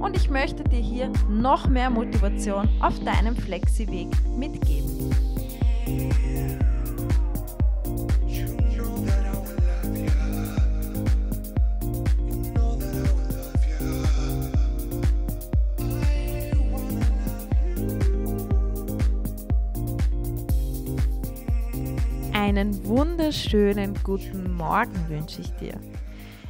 und ich möchte dir hier noch mehr Motivation auf deinem Flexi-Weg mitgeben. Einen wunderschönen guten Morgen wünsche ich dir.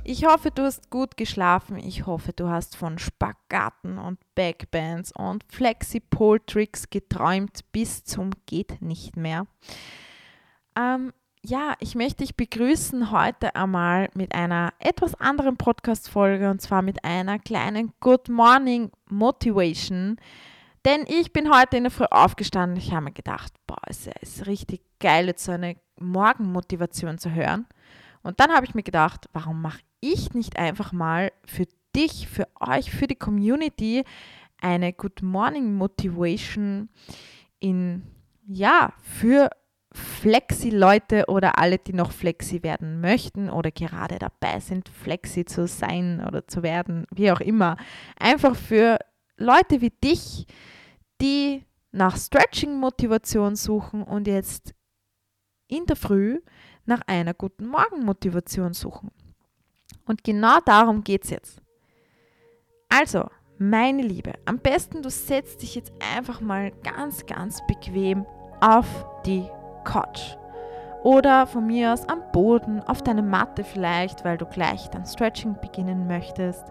Ich hoffe, du hast gut geschlafen. Ich hoffe, du hast von Spagaten und Backbands und Flexi-Pole-Tricks geträumt bis zum geht nicht mehr. Ähm, ja, ich möchte dich begrüßen heute einmal mit einer etwas anderen Podcast-Folge und zwar mit einer kleinen Good Morning Motivation. Denn ich bin heute in der Früh aufgestanden. Ich habe mir gedacht, boah, es ist richtig geil, jetzt so eine Morgenmotivation zu hören. Und dann habe ich mir gedacht, warum mache ich nicht einfach mal für dich, für euch, für die Community eine Good Morning Motivation in, ja, für Flexi-Leute oder alle, die noch Flexi werden möchten oder gerade dabei sind, Flexi zu sein oder zu werden, wie auch immer. Einfach für Leute wie dich, die nach Stretching-Motivation suchen und jetzt in der Früh nach einer guten Morgenmotivation suchen. Und genau darum geht es jetzt. Also, meine Liebe, am besten du setzt dich jetzt einfach mal ganz, ganz bequem auf die Couch. Oder von mir aus am Boden, auf deine Matte vielleicht, weil du gleich dein Stretching beginnen möchtest.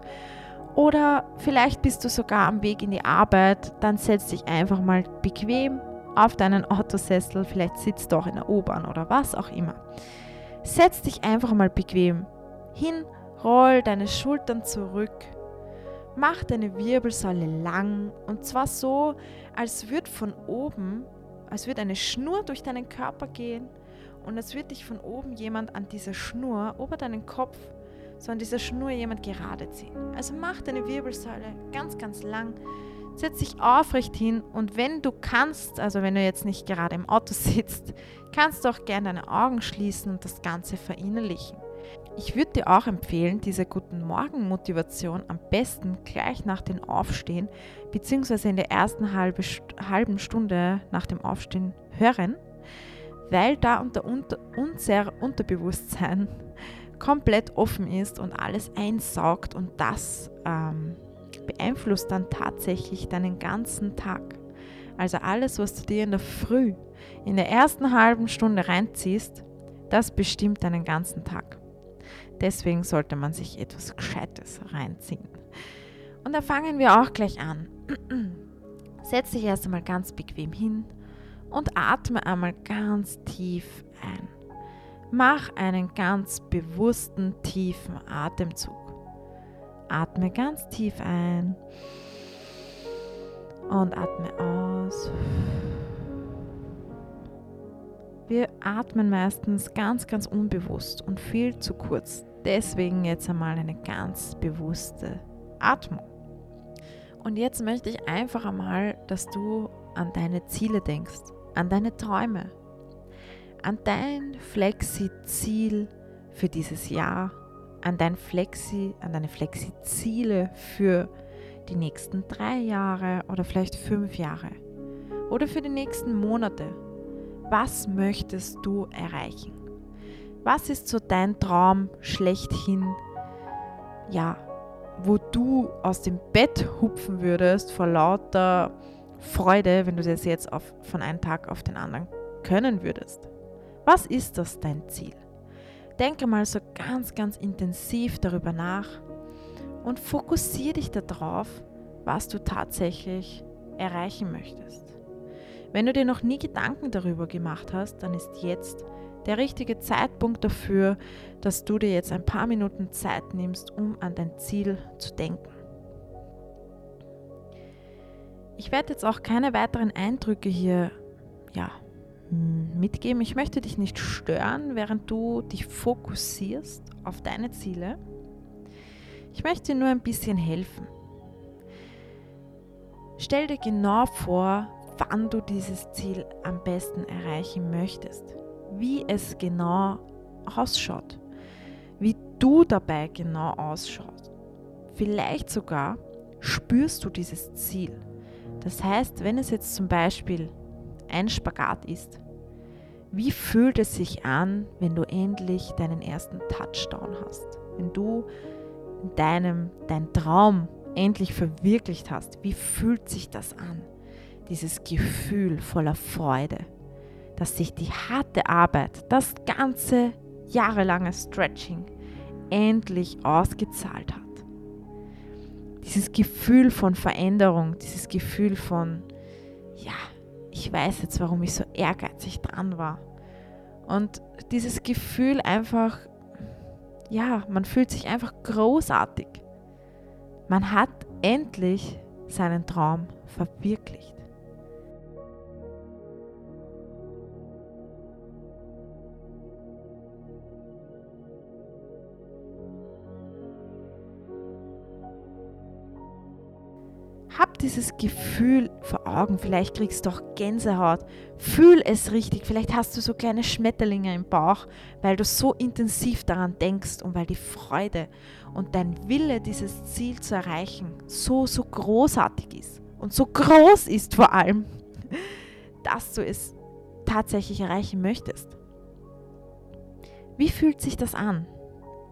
Oder vielleicht bist du sogar am Weg in die Arbeit, dann setz dich einfach mal bequem auf deinen Autosessel, vielleicht sitzt du auch in der U-Bahn oder was auch immer. Setz dich einfach mal bequem hin, roll deine Schultern zurück, mach deine Wirbelsäule lang und zwar so, als würde von oben, als würde eine Schnur durch deinen Körper gehen und als würde dich von oben jemand an dieser Schnur über deinen Kopf so an dieser Schnur jemand gerade ziehen. Also mach deine Wirbelsäule ganz, ganz lang setz dich aufrecht hin und wenn du kannst, also wenn du jetzt nicht gerade im Auto sitzt, kannst du auch gerne deine Augen schließen und das Ganze verinnerlichen. Ich würde dir auch empfehlen, diese Guten Morgen Motivation am besten gleich nach dem Aufstehen bzw. in der ersten halbe, halben Stunde nach dem Aufstehen hören, weil da unter, unter unser Unterbewusstsein komplett offen ist und alles einsaugt und das ähm, beeinflusst dann tatsächlich deinen ganzen Tag. Also alles, was du dir in der Früh, in der ersten halben Stunde reinziehst, das bestimmt deinen ganzen Tag. Deswegen sollte man sich etwas Gescheites reinziehen. Und da fangen wir auch gleich an. Setz dich erst einmal ganz bequem hin und atme einmal ganz tief ein. Mach einen ganz bewussten, tiefen Atemzug. Atme ganz tief ein und atme aus. Wir atmen meistens ganz, ganz unbewusst und viel zu kurz. Deswegen jetzt einmal eine ganz bewusste Atmung. Und jetzt möchte ich einfach einmal, dass du an deine Ziele denkst, an deine Träume, an dein Flexi-Ziel für dieses Jahr an dein Flexi, an deine Flexi-Ziele für die nächsten drei Jahre oder vielleicht fünf Jahre oder für die nächsten Monate. Was möchtest du erreichen? Was ist so dein Traum schlechthin? Ja, wo du aus dem Bett hupfen würdest vor lauter Freude, wenn du das jetzt auf, von einem Tag auf den anderen können würdest. Was ist das dein Ziel? Denke mal so ganz, ganz intensiv darüber nach und fokussiere dich darauf, was du tatsächlich erreichen möchtest. Wenn du dir noch nie Gedanken darüber gemacht hast, dann ist jetzt der richtige Zeitpunkt dafür, dass du dir jetzt ein paar Minuten Zeit nimmst, um an dein Ziel zu denken. Ich werde jetzt auch keine weiteren Eindrücke hier ja, mitgeben. Ich möchte dich nicht stören, während du dich fokussierst auf deine Ziele. Ich möchte nur ein bisschen helfen. Stell dir genau vor, wann du dieses Ziel am besten erreichen möchtest, wie es genau ausschaut, wie du dabei genau ausschaust. Vielleicht sogar spürst du dieses Ziel. Das heißt, wenn es jetzt zum Beispiel ein Spagat ist, wie fühlt es sich an, wenn du endlich deinen ersten Touchdown hast? Wenn du in deinem, dein Traum endlich verwirklicht hast, wie fühlt sich das an? Dieses Gefühl voller Freude, dass sich die harte Arbeit, das ganze jahrelange Stretching endlich ausgezahlt hat. Dieses Gefühl von Veränderung, dieses Gefühl von, ja, ich weiß jetzt, warum ich so ehrgeizig dran war. Und dieses Gefühl einfach, ja, man fühlt sich einfach großartig. Man hat endlich seinen Traum verwirklicht. Hab dieses Gefühl vor Augen. Vielleicht kriegst du auch Gänsehaut. Fühl es richtig. Vielleicht hast du so kleine Schmetterlinge im Bauch, weil du so intensiv daran denkst und weil die Freude und dein Wille, dieses Ziel zu erreichen, so, so großartig ist. Und so groß ist vor allem, dass du es tatsächlich erreichen möchtest. Wie fühlt sich das an?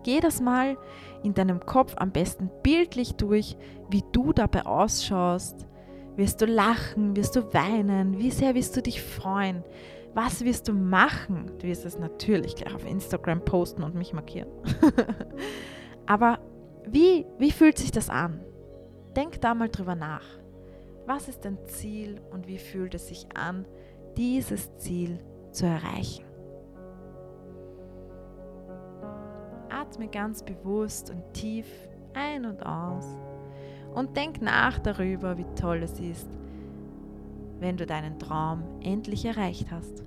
Geh das mal in deinem Kopf am besten bildlich durch, wie du dabei ausschaust. Wirst du lachen? Wirst du weinen? Wie sehr wirst du dich freuen? Was wirst du machen? Du wirst es natürlich gleich auf Instagram posten und mich markieren. Aber wie, wie fühlt sich das an? Denk da mal drüber nach. Was ist dein Ziel und wie fühlt es sich an, dieses Ziel zu erreichen? Atme ganz bewusst und tief ein und aus und denk nach darüber, wie toll es ist, wenn du deinen Traum endlich erreicht hast.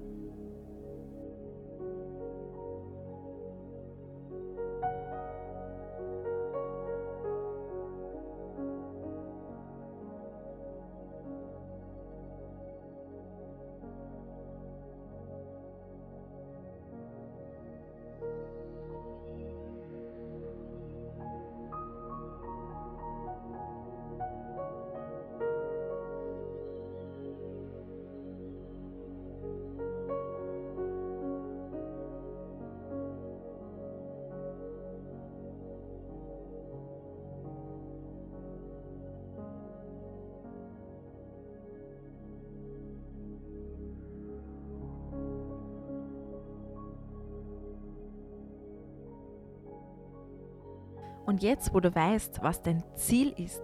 Und jetzt, wo du weißt, was dein Ziel ist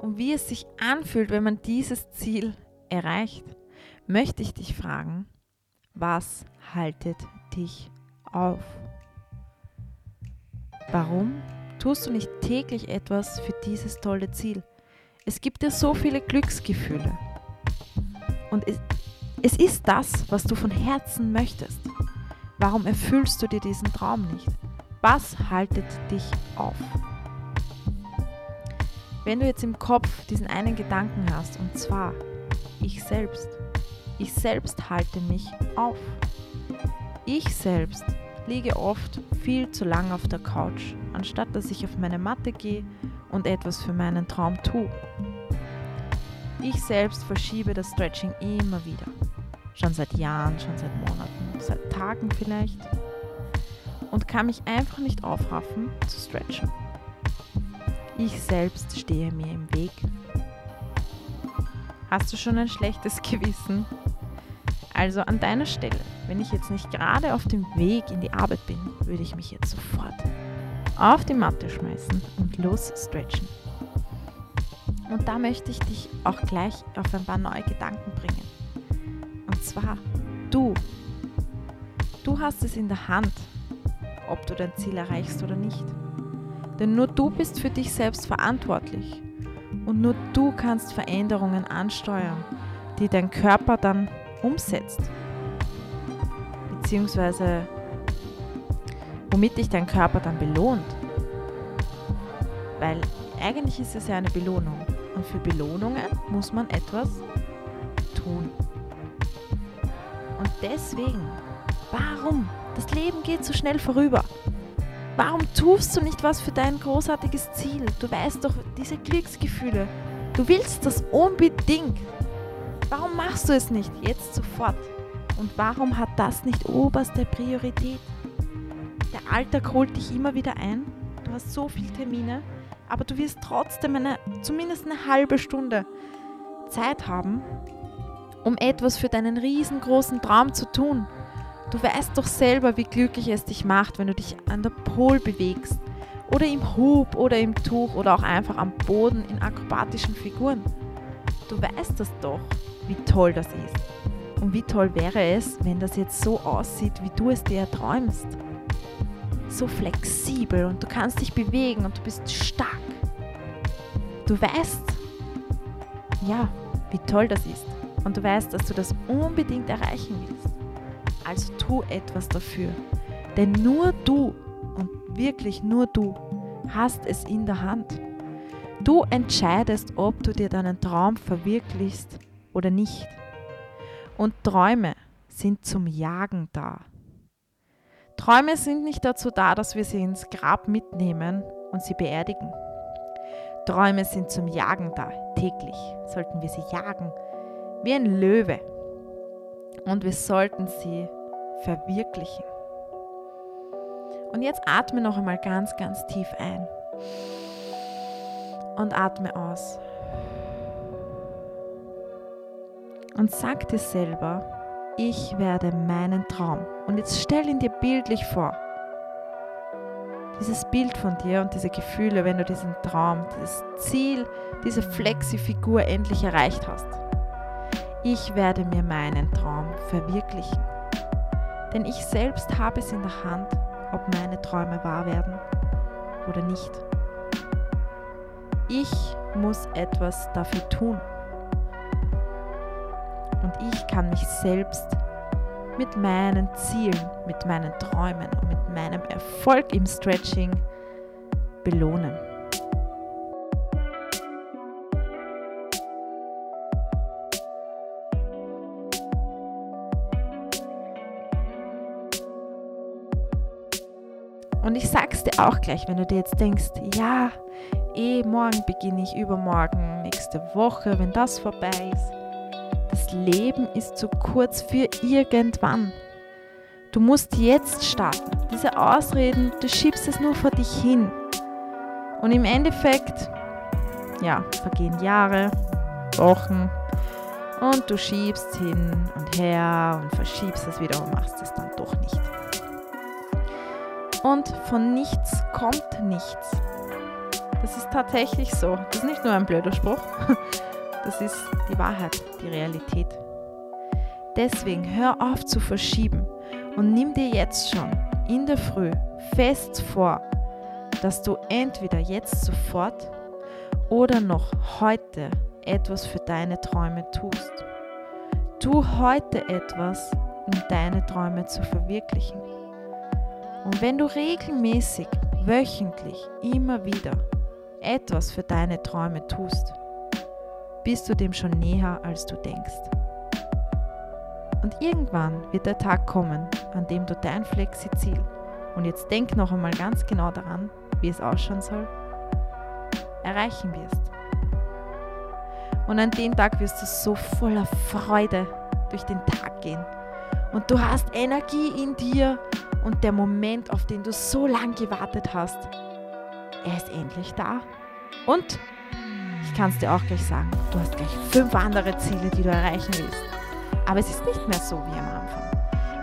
und wie es sich anfühlt, wenn man dieses Ziel erreicht, möchte ich dich fragen, was haltet dich auf? Warum tust du nicht täglich etwas für dieses tolle Ziel? Es gibt dir so viele Glücksgefühle. Und es, es ist das, was du von Herzen möchtest. Warum erfüllst du dir diesen Traum nicht? Was haltet dich auf? Wenn du jetzt im Kopf diesen einen Gedanken hast, und zwar ich selbst, ich selbst halte mich auf. Ich selbst liege oft viel zu lang auf der Couch, anstatt dass ich auf meine Matte gehe und etwas für meinen Traum tue. Ich selbst verschiebe das Stretching immer wieder. Schon seit Jahren, schon seit Monaten, seit Tagen vielleicht und kann mich einfach nicht aufraffen zu stretchen. Ich selbst stehe mir im Weg. Hast du schon ein schlechtes Gewissen? Also an deiner Stelle, wenn ich jetzt nicht gerade auf dem Weg in die Arbeit bin, würde ich mich jetzt sofort auf die Matte schmeißen und los stretchen. Und da möchte ich dich auch gleich auf ein paar neue Gedanken bringen. Und zwar, du. Du hast es in der Hand, ob du dein Ziel erreichst oder nicht. Denn nur du bist für dich selbst verantwortlich. Und nur du kannst Veränderungen ansteuern, die dein Körper dann umsetzt. Beziehungsweise womit dich dein Körper dann belohnt. Weil eigentlich ist es ja eine Belohnung. Und für Belohnungen muss man etwas tun. Und deswegen, warum? Das Leben geht so schnell vorüber. Warum tust du nicht was für dein großartiges Ziel? Du weißt doch, diese Glücksgefühle. Du willst das unbedingt. Warum machst du es nicht jetzt sofort? Und warum hat das nicht oberste Priorität? Der Alltag holt dich immer wieder ein. Du hast so viele Termine, aber du wirst trotzdem eine, zumindest eine halbe Stunde Zeit haben, um etwas für deinen riesengroßen Traum zu tun. Du weißt doch selber, wie glücklich es dich macht, wenn du dich an der Pol bewegst oder im Hub oder im Tuch oder auch einfach am Boden in akrobatischen Figuren. Du weißt das doch, wie toll das ist. Und wie toll wäre es, wenn das jetzt so aussieht, wie du es dir erträumst. So flexibel und du kannst dich bewegen und du bist stark. Du weißt, ja, wie toll das ist. Und du weißt, dass du das unbedingt erreichen willst. Also tu etwas dafür. Denn nur du und wirklich nur du hast es in der Hand. Du entscheidest, ob du dir deinen Traum verwirklichst oder nicht. Und Träume sind zum Jagen da. Träume sind nicht dazu da, dass wir sie ins Grab mitnehmen und sie beerdigen. Träume sind zum Jagen da. Täglich sollten wir sie jagen, wie ein Löwe. Und wir sollten sie verwirklichen. Und jetzt atme noch einmal ganz, ganz tief ein. Und atme aus. Und sag dir selber, ich werde meinen Traum. Und jetzt stell ihn dir bildlich vor. Dieses Bild von dir und diese Gefühle, wenn du diesen Traum, dieses Ziel, diese Flexi-Figur endlich erreicht hast. Ich werde mir meinen Traum verwirklichen. Denn ich selbst habe es in der Hand, ob meine Träume wahr werden oder nicht. Ich muss etwas dafür tun. Und ich kann mich selbst mit meinen Zielen, mit meinen Träumen und mit meinem Erfolg im Stretching belohnen. Und ich sag's dir auch gleich, wenn du dir jetzt denkst, ja, eh, morgen beginne ich, übermorgen, nächste Woche, wenn das vorbei ist. Das Leben ist zu kurz für irgendwann. Du musst jetzt starten. Diese Ausreden, du schiebst es nur vor dich hin. Und im Endeffekt, ja, vergehen Jahre, Wochen und du schiebst hin und her und verschiebst es wieder und machst es dann doch nicht. Und von nichts kommt nichts. Das ist tatsächlich so. Das ist nicht nur ein blöder Spruch. Das ist die Wahrheit, die Realität. Deswegen hör auf zu verschieben und nimm dir jetzt schon in der Früh fest vor, dass du entweder jetzt sofort oder noch heute etwas für deine Träume tust. Tu heute etwas, um deine Träume zu verwirklichen. Und wenn du regelmäßig, wöchentlich, immer wieder etwas für deine Träume tust, bist du dem schon näher, als du denkst. Und irgendwann wird der Tag kommen, an dem du dein Flexi-Ziel, und jetzt denk noch einmal ganz genau daran, wie es ausschauen soll, erreichen wirst. Und an dem Tag wirst du so voller Freude durch den Tag gehen. Und du hast Energie in dir und der Moment, auf den du so lange gewartet hast, er ist endlich da. Und ich kann es dir auch gleich sagen, du hast gleich fünf andere Ziele, die du erreichen willst. Aber es ist nicht mehr so wie am Anfang.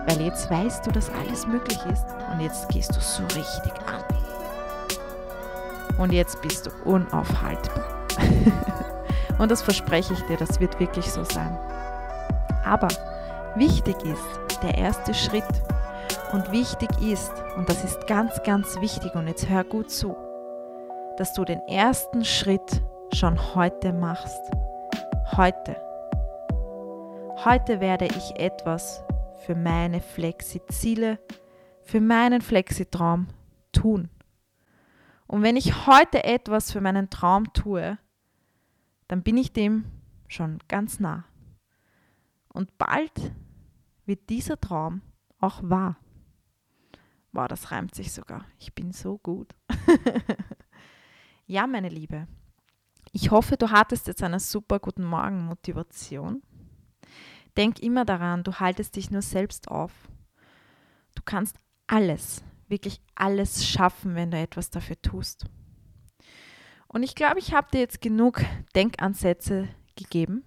Weil jetzt weißt du, dass alles möglich ist und jetzt gehst du so richtig an. Und jetzt bist du unaufhaltbar. und das verspreche ich dir, das wird wirklich so sein. Aber wichtig ist der erste Schritt. Und wichtig ist, und das ist ganz, ganz wichtig, und jetzt hör gut zu, dass du den ersten Schritt schon heute machst. Heute. Heute werde ich etwas für meine Flexi-Ziele, für meinen Flexi-Traum tun. Und wenn ich heute etwas für meinen Traum tue, dann bin ich dem schon ganz nah. Und bald wird dieser Traum auch wahr. Wow, das reimt sich sogar. Ich bin so gut. ja, meine Liebe. Ich hoffe, du hattest jetzt eine super guten Morgen-Motivation. Denk immer daran, du haltest dich nur selbst auf. Du kannst alles, wirklich alles schaffen, wenn du etwas dafür tust. Und ich glaube, ich habe dir jetzt genug Denkansätze gegeben.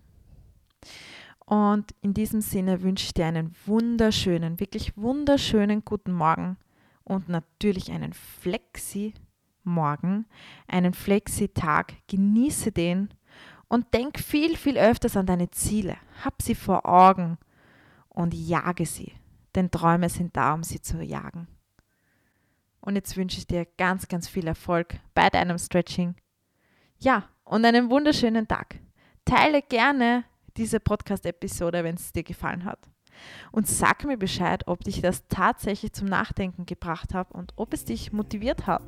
Und in diesem Sinne wünsche ich dir einen wunderschönen, wirklich wunderschönen guten Morgen und natürlich einen Flexi-Morgen, einen Flexi-Tag. Genieße den und denk viel, viel öfters an deine Ziele. Hab sie vor Augen und jage sie, denn Träume sind da, um sie zu jagen. Und jetzt wünsche ich dir ganz, ganz viel Erfolg bei deinem Stretching. Ja, und einen wunderschönen Tag. Teile gerne diese Podcast-Episode, wenn es dir gefallen hat. Und sag mir Bescheid, ob dich das tatsächlich zum Nachdenken gebracht hat und ob es dich motiviert hat.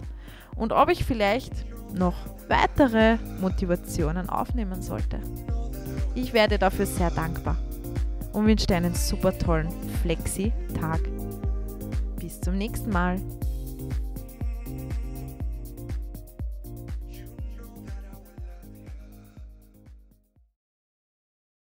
Und ob ich vielleicht noch weitere Motivationen aufnehmen sollte. Ich werde dafür sehr dankbar und wünsche dir einen super tollen Flexi-Tag. Bis zum nächsten Mal.